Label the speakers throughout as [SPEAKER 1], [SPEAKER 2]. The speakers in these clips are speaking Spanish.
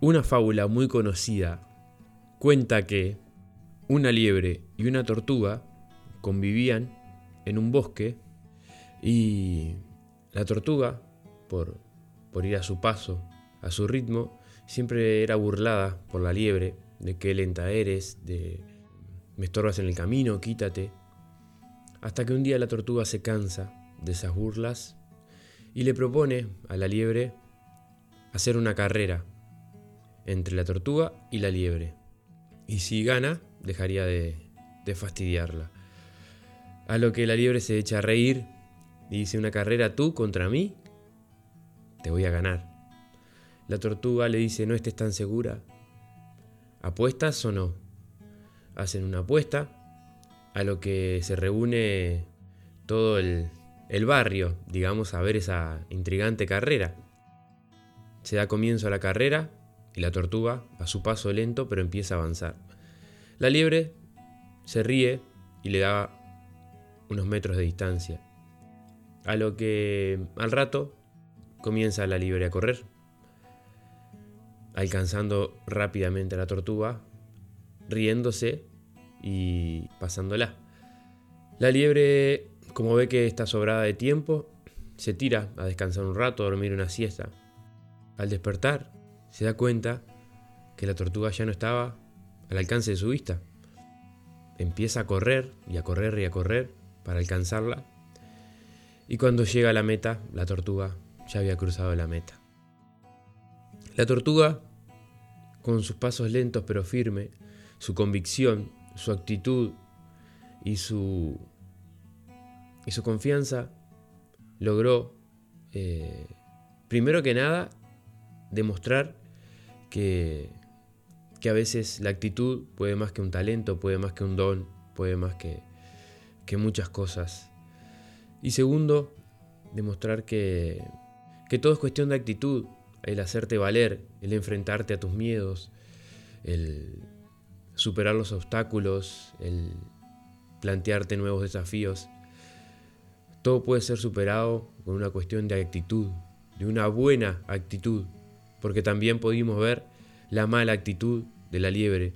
[SPEAKER 1] Una fábula muy conocida cuenta que una liebre y una tortuga convivían en un bosque y la tortuga, por, por ir a su paso, a su ritmo, siempre era burlada por la liebre, de qué lenta eres, de me estorbas en el camino, quítate. Hasta que un día la tortuga se cansa de esas burlas y le propone a la liebre hacer una carrera entre la tortuga y la liebre. Y si gana, dejaría de, fastidiarla. A lo que la liebre se echa a reír y dice una carrera tú contra mí, te voy a ganar. La tortuga le dice no estés tan segura. ¿Apuestas o no? Hacen una apuesta, a lo que se reúne todo el, el barrio, digamos, a ver esa intrigante carrera. Se da comienzo a la carrera y la tortuga, a su paso lento, pero empieza a avanzar. La liebre se ríe y le da unos metros de distancia. A lo que al rato comienza la liebre a correr, alcanzando rápidamente a la tortuga, riéndose y pasándola. La liebre, como ve que está sobrada de tiempo, se tira a descansar un rato, a dormir una siesta. Al despertar, se da cuenta que la tortuga ya no estaba al alcance de su vista. Empieza a correr y a correr y a correr para alcanzarla. Y cuando llega a la meta, la tortuga ya había cruzado la meta. La tortuga, con sus pasos lentos pero firme, su convicción, su actitud y su, y su confianza, logró, eh, primero que nada, demostrar que, que a veces la actitud puede más que un talento, puede más que un don, puede más que, que muchas cosas. Y segundo, demostrar que, que todo es cuestión de actitud, el hacerte valer, el enfrentarte a tus miedos, el superar los obstáculos, el plantearte nuevos desafíos. Todo puede ser superado con una cuestión de actitud, de una buena actitud, porque también pudimos ver la mala actitud de la liebre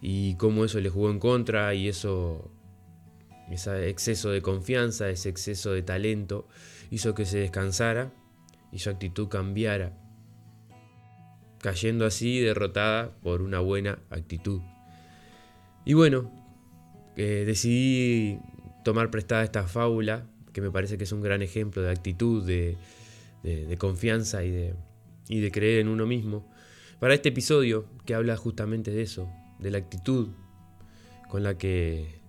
[SPEAKER 1] y cómo eso le jugó en contra y eso, ese exceso de confianza, ese exceso de talento hizo que se descansara y su actitud cambiara, cayendo así derrotada por una buena actitud. Y bueno, eh, decidí tomar prestada esta fábula, que me parece que es un gran ejemplo de actitud, de, de confianza y de, y de creer en uno mismo, para este episodio que habla justamente de eso, de la actitud con la que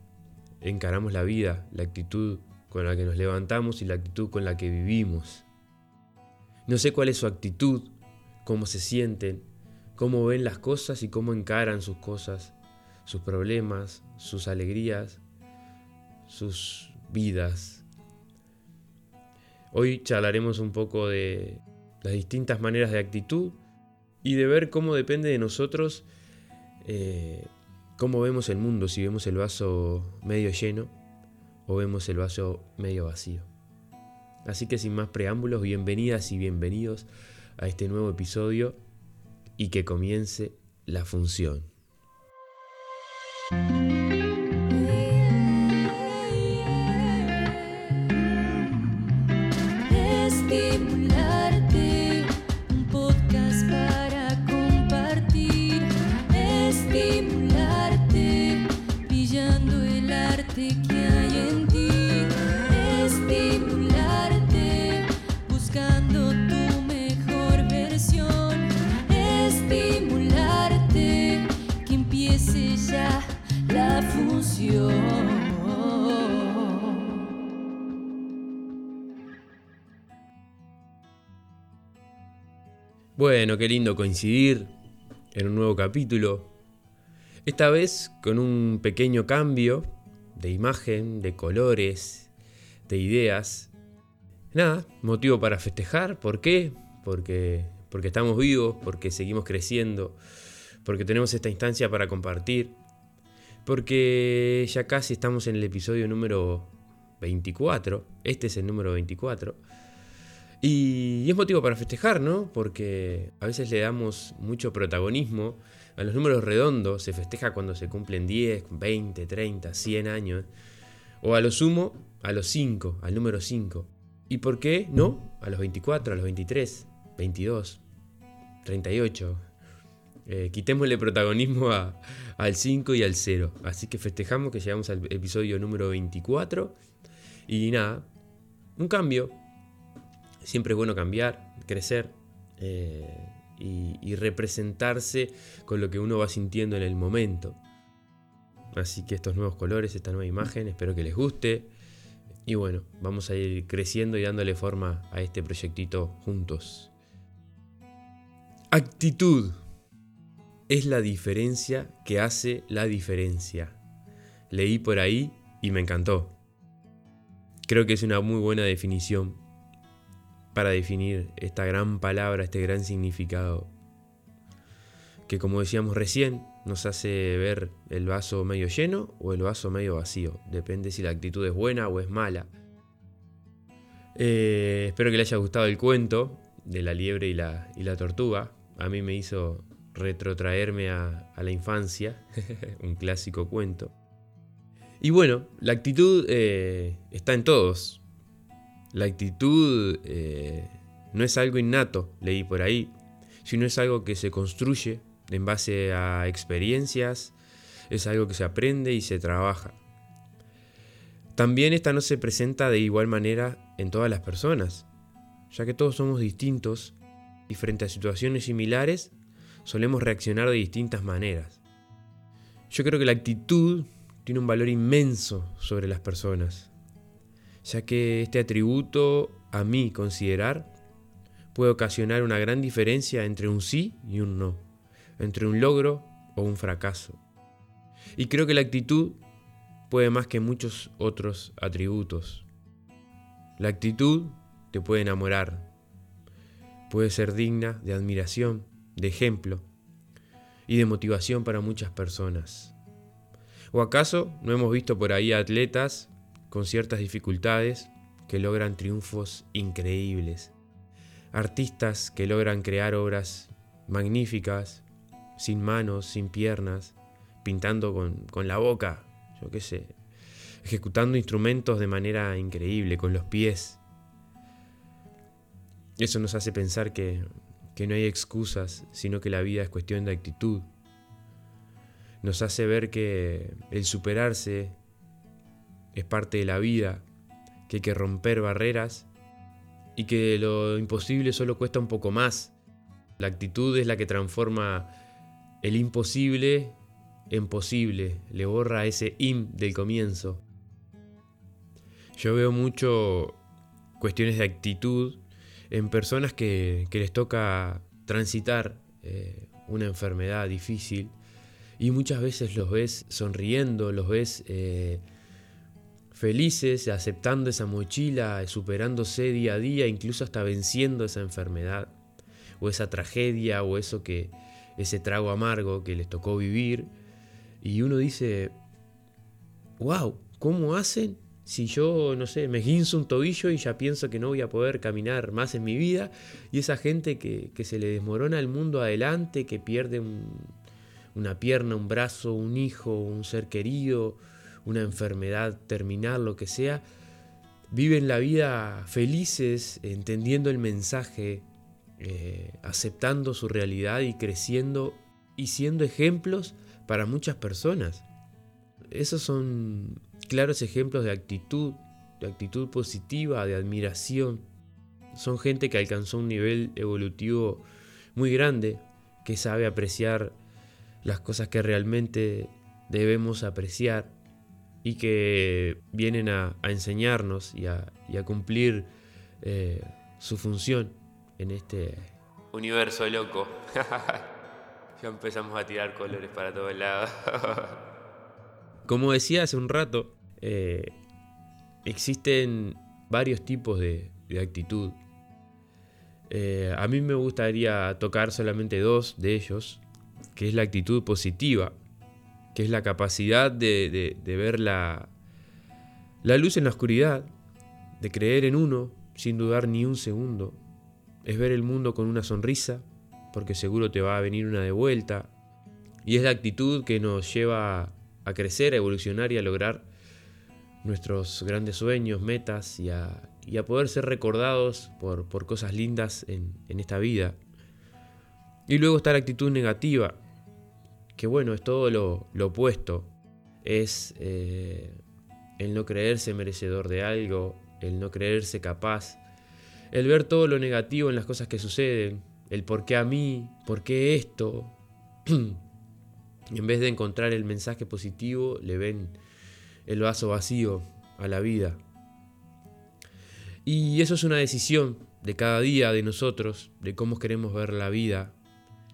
[SPEAKER 1] encaramos la vida, la actitud con la que nos levantamos y la actitud con la que vivimos. No sé cuál es su actitud, cómo se sienten, cómo ven las cosas y cómo encaran sus cosas, sus problemas, sus alegrías, sus vidas. Hoy charlaremos un poco de las distintas maneras de actitud y de ver cómo depende de nosotros eh, cómo vemos el mundo, si vemos el vaso medio lleno o vemos el vaso medio vacío. Así que sin más preámbulos, bienvenidas y bienvenidos a este nuevo episodio y que comience la función. Bueno, qué lindo coincidir en un nuevo capítulo. Esta vez con un pequeño cambio de imagen, de colores, de ideas. Nada, motivo para festejar. ¿Por qué? Porque, porque estamos vivos, porque seguimos creciendo, porque tenemos esta instancia para compartir, porque ya casi estamos en el episodio número 24. Este es el número 24. Y, es motivo para festejar, ¿no? Porque a veces le damos mucho protagonismo a los números redondos. Se festeja cuando se cumplen 10, 20, 30, 100 años. O a lo sumo, a los 5, al número 5. ¿Y por qué no? A los 24, a los 23, 22, 38. Eh, quitémosle protagonismo al 5 y al 0. Así que festejamos que llegamos al episodio número 24. Y nada, un cambio. Siempre es bueno cambiar, crecer eh, y, y representarse con lo que uno va sintiendo en el momento. Así que estos nuevos colores, esta nueva imagen, espero que les guste. Y bueno, vamos a ir creciendo y dándole forma a este proyectito juntos. Actitud es la diferencia que hace la diferencia. Leí por ahí y me encantó. Creo que es una muy buena definición para definir esta gran palabra, este gran significado, que como decíamos recién, nos hace ver el vaso medio lleno o el vaso medio vacío. Depende si la actitud es buena o es mala. Eh, espero que le haya gustado el cuento de la liebre y la, y la tortuga a mí me hizo retrotraerme a, la infancia, un clásico cuento. Y bueno, la actitud eh, está en todos. La actitud eh, no es algo innato, leí por ahí, sino es algo que se construye en base a experiencias, es algo que se aprende y se trabaja. También esta no se presenta de igual manera en todas las personas, ya que todos somos distintos y frente a situaciones similares solemos reaccionar de distintas maneras. Yo creo que la actitud tiene un valor inmenso sobre las personas, ya que este atributo, a mí considerar, puede ocasionar una gran diferencia entre un sí y un no, entre un logro o un fracaso. Y creo que la actitud puede más que muchos otros atributos. La actitud te puede enamorar, puede ser digna de admiración, de ejemplo y de motivación para muchas personas. ¿O acaso no hemos visto por ahí atletas con ciertas dificultades que logran triunfos increíbles? Artistas que logran crear obras magníficas, sin manos, sin piernas, pintando con, con la boca, yo qué sé, ejecutando instrumentos de manera increíble, con los pies, eso nos hace pensar que, no hay excusas, sino que la vida es cuestión de actitud. Nos hace ver que el superarse es parte de la vida, que hay que romper barreras y que lo imposible solo cuesta un poco más. La actitud es la que transforma el imposible en posible, le borra ese im del comienzo. Yo veo mucho cuestiones de actitud en personas que, les toca transitar eh, una enfermedad difícil y muchas veces los ves sonriendo, los ves eh, felices, aceptando esa mochila, superándose día a día, incluso hasta venciendo esa enfermedad o esa tragedia o eso que ese trago amargo que les tocó vivir. Y uno dice, wow, ¿cómo hacen si yo, no sé, me guinzo un tobillo y ya pienso que no voy a poder caminar más en mi vida, y esa gente que, se le desmorona el mundo adelante, que pierde una pierna, un brazo, un hijo, un ser querido, una enfermedad terminal, lo que sea, viven la vida felices, entendiendo el mensaje, eh, aceptando su realidad y creciendo y siendo ejemplos para muchas personas. Esos son claros ejemplos de actitud, de actitud positiva, de admiración. Son gente que alcanzó un nivel evolutivo muy grande, que sabe apreciar las cosas que realmente debemos apreciar y que vienen a, enseñarnos y a, cumplir eh, su función en este universo loco. ya empezamos a tirar colores para todos lados. Como decía hace un rato, eh, existen varios tipos de, actitud. Eh, a mí me gustaría tocar solamente dos de ellos, que es la actitud positiva, que es la capacidad de, ver la, la luz en la oscuridad, de creer en uno, sin dudar ni un segundo. Es ver el mundo con una sonrisa, porque seguro te va a venir una de vuelta. Y es la actitud que nos lleva a crecer, a evolucionar y a lograr nuestros grandes sueños, metas y a, poder ser recordados por, cosas lindas en, esta vida. Y luego está la actitud negativa, que bueno, es todo lo, opuesto. Es eh, el no creerse merecedor de algo, el no creerse capaz, el ver todo lo negativo en las cosas que suceden, el por qué a mí, por qué esto. en vez de encontrar el mensaje positivo, le ven el vaso vacío a la vida. Y eso es una decisión de cada día de nosotros, de cómo queremos ver la vida.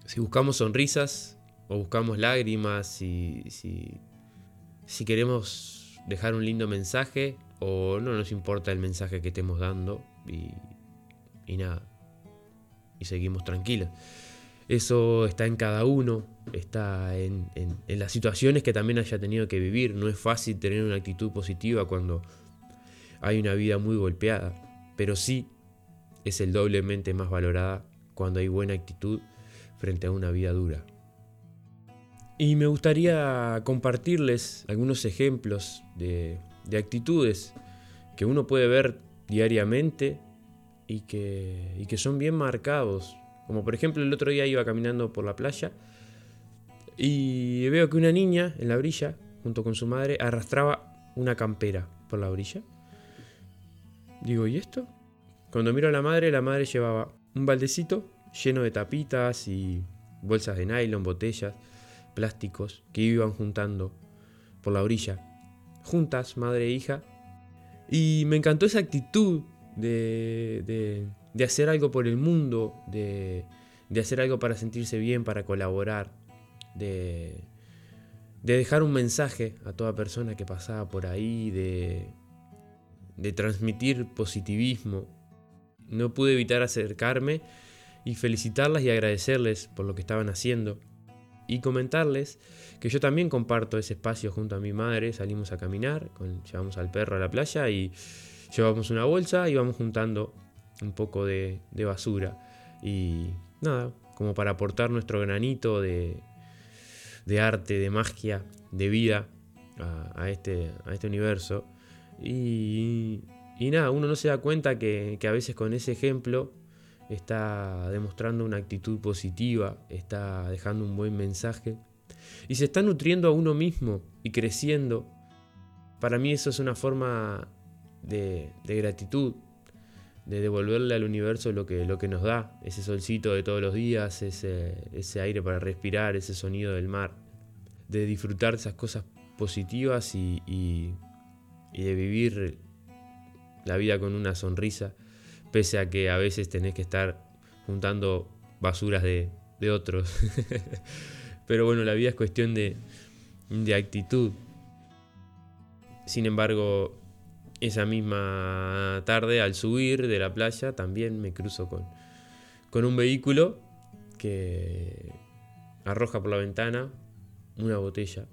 [SPEAKER 1] Si buscamos sonrisas o buscamos lágrimas, si, si, queremos dejar un lindo mensaje o no nos importa el mensaje que estemos dando y, y nada. Y seguimos tranquilos. Eso está en cada uno, está en, las situaciones que también haya tenido que vivir. No es fácil tener una actitud positiva cuando hay una vida muy golpeada, pero sí es el doblemente más valorada cuando hay buena actitud frente a una vida dura. Y me gustaría compartirles algunos ejemplos de, actitudes que uno puede ver diariamente y que, y que son bien marcados como por ejemplo el otro día iba caminando por la playa y veo que una niña en la orilla, junto con su madre, arrastraba una campera por la orilla. Digo, ¿y esto? Cuando miro a la madre, la madre llevaba un baldecito lleno de tapitas y bolsas de nylon, botellas, plásticos que iban juntando por la orilla. Juntas, madre e hija. Y me encantó esa actitud de, de hacer algo por el mundo, de, hacer algo para sentirse bien, para colaborar, de, de, dejar un mensaje a toda persona que pasaba por ahí, de, de transmitir positivismo. No pude evitar acercarme y felicitarlas y agradecerles por lo que estaban haciendo. Y comentarles que yo también comparto ese espacio junto a mi madre. Salimos a caminar, llevamos al perro a la playa y llevamos una bolsa y vamos juntando un poco de, basura. Y nada, como para aportar nuestro granito de, arte, de magia, de vida a, este, a este universo. Y, nada, uno no se da cuenta que, a veces con ese ejemplo está demostrando una actitud positiva, está dejando un buen mensaje y se está nutriendo a uno mismo y creciendo. Para mí eso es una forma de, gratitud, de devolverle al universo lo que, lo que nos da, ese solcito de todos los días, ese, ese aire para respirar, ese sonido del mar, de disfrutar esas cosas positivas y, y, de vivir la vida con una sonrisa, pese a que a veces tenés que estar juntando basuras de, otros. Pero bueno, la vida es cuestión de, de actitud. Sin embargo, esa misma tarde, al subir de la playa, también me cruzo con, con un vehículo que arroja por la ventana una botella.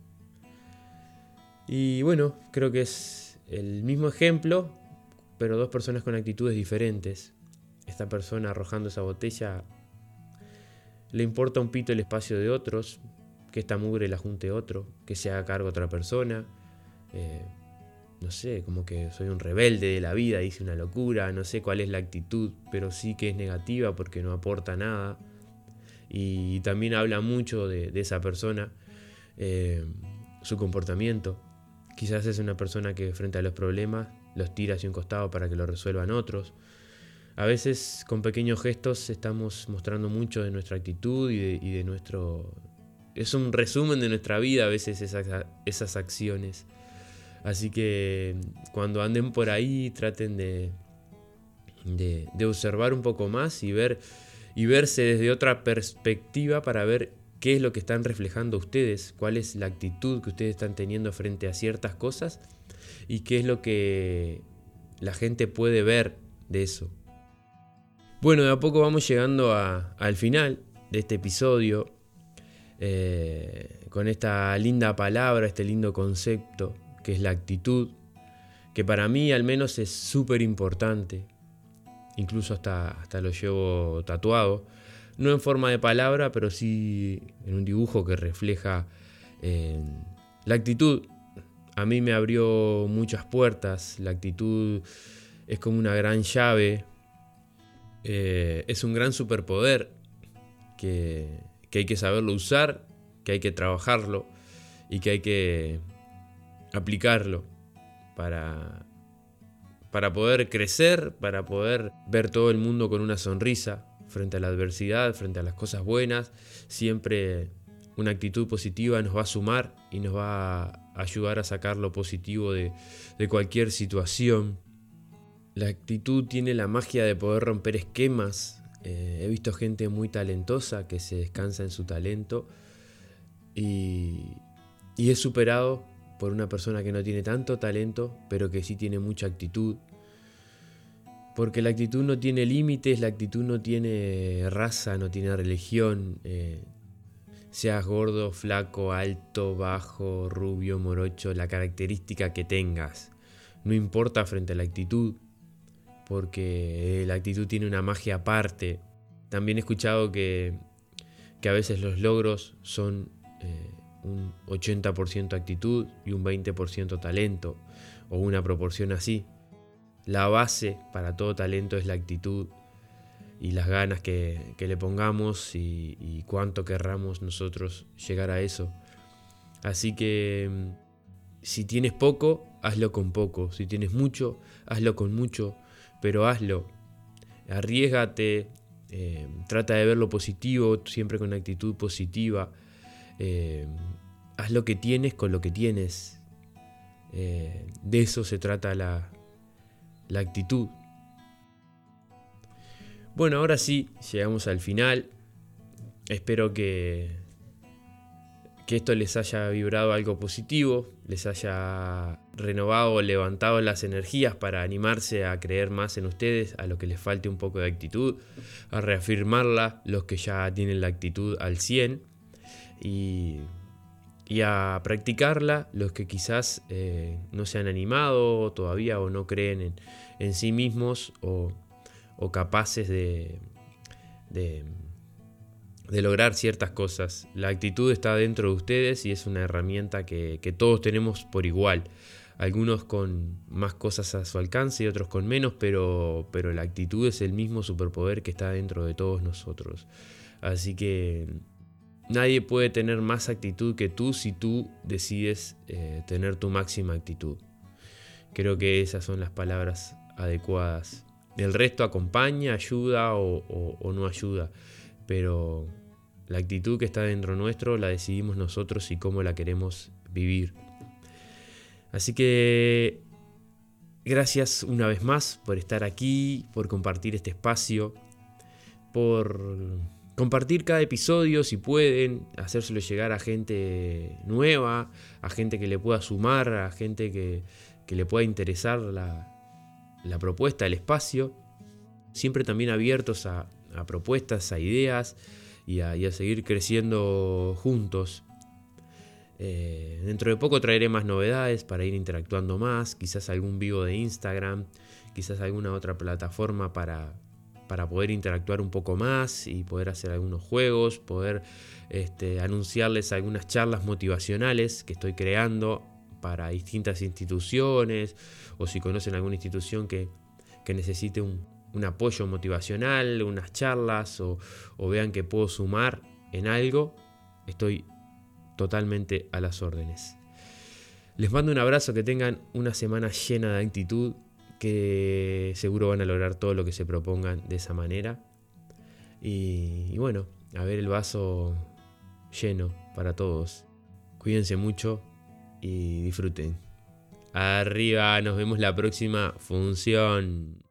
[SPEAKER 1] Y bueno, creo que es el mismo ejemplo, pero dos personas con actitudes diferentes. Esta persona arrojando esa botella le importa un pito el espacio de otros, que esta mugre la junte otro, que se haga cargo otra persona. Eh, no sé, como que soy un rebelde de la vida, hice una locura, no sé cuál es la actitud, pero sí que es negativa porque no aporta nada. Y también habla mucho de, esa persona, eh, su comportamiento. Quizás es una persona que frente a los problemas los tira hacia un costado para que lo resuelvan otros. A veces con pequeños gestos estamos mostrando mucho de nuestra actitud y de, nuestro... Es un resumen de nuestra vida a veces esas, esas acciones. Así que cuando anden por ahí traten de, de, observar un poco más y ver y verse desde otra perspectiva para ver qué es lo que están reflejando ustedes, cuál es la actitud que ustedes están teniendo frente a ciertas cosas y qué es lo que la gente puede ver de eso. Bueno, de a poco vamos llegando al final de este episodio eh, con esta linda palabra, este lindo concepto que es la actitud, que para mí al menos es súper importante. incluso hasta, hasta lo llevo tatuado, no en forma de palabra, pero sí en un dibujo que refleja eh, la actitud. A mí me abrió muchas puertas, la actitud es como una gran llave, eh, es un gran superpoder que, que hay que saberlo usar, que hay que trabajarlo y que hay que aplicarlo para, para poder crecer, para poder ver todo el mundo con una sonrisa frente a la adversidad, frente a las cosas buenas. Siempre una actitud positiva nos va a sumar y nos va a ayudar a sacar lo positivo de, cualquier situación. La actitud tiene la magia de poder romper esquemas. Eh, he visto gente muy talentosa que se descansa en su talento y, y es superado por una persona que no tiene tanto talento, pero que sí tiene mucha actitud. Porque la actitud no tiene límites, la actitud no tiene raza, no tiene religión. Eh, seas gordo, flaco, alto, bajo, rubio, morocho, la característica que tengas. No importa frente a la actitud, porque la actitud tiene una magia aparte. También he escuchado que, que a veces los logros son eh, un 80% actitud y un 20% talento, o una proporción así. La base para todo talento es la actitud y las ganas que, le pongamos y, cuánto querramos nosotros llegar a eso. Así que mm, si tienes poco, hazlo con poco. Si tienes mucho, hazlo con mucho, pero hazlo. Arriesgate, eh, trata de ver lo positivo, siempre con actitud positiva. Eh, haz lo que tienes con lo que tienes. Eh, de eso se trata la, la actitud. Bueno, ahora sí, llegamos al final. Espero que, que esto les haya vibrado algo positivo, les haya renovado, levantado las energías para animarse a creer más en ustedes, a lo que les falte un poco de actitud, a reafirmarla los que ya tienen la actitud al 100 y, a practicarla los que quizás eh, no se han animado todavía o no creen en, en sí mismos o, capaces de, de, lograr ciertas cosas. La actitud está dentro de ustedes y es una herramienta que, todos tenemos por igual. Algunos con más cosas a su alcance y otros con menos, pero, pero la actitud es el mismo superpoder que está dentro de todos nosotros. Así que nadie puede tener más actitud que tú si tú decides eh, tener tu máxima actitud. Creo que esas son las palabras adecuadas. El resto acompaña, ayuda o, no ayuda, pero la actitud que está dentro nuestro la decidimos nosotros y cómo la queremos vivir. Así que gracias una vez más por estar aquí, por compartir este espacio, por compartir cada episodio si pueden, hacérselo llegar a gente nueva, a gente que le pueda sumar, a gente que, que le pueda interesar la, la propuesta, el espacio, siempre también abiertos a, propuestas, a ideas y a, seguir creciendo juntos. Eh, dentro de poco traeré más novedades para ir interactuando más, quizás algún vivo de Instagram, quizás alguna otra plataforma para, para poder interactuar un poco más y poder hacer algunos juegos, poder este, anunciarles algunas charlas motivacionales que estoy creando para distintas instituciones o si conocen alguna institución que, necesite un, apoyo motivacional, unas charlas o, o vean que puedo sumar en algo, estoy totalmente a las órdenes. Les mando un abrazo, que tengan una semana llena de actitud, que seguro van a lograr todo lo que se propongan de esa manera. Y, y, bueno, a ver el vaso lleno para todos. Cuídense mucho y disfruten. Arriba, nos vemos la próxima función.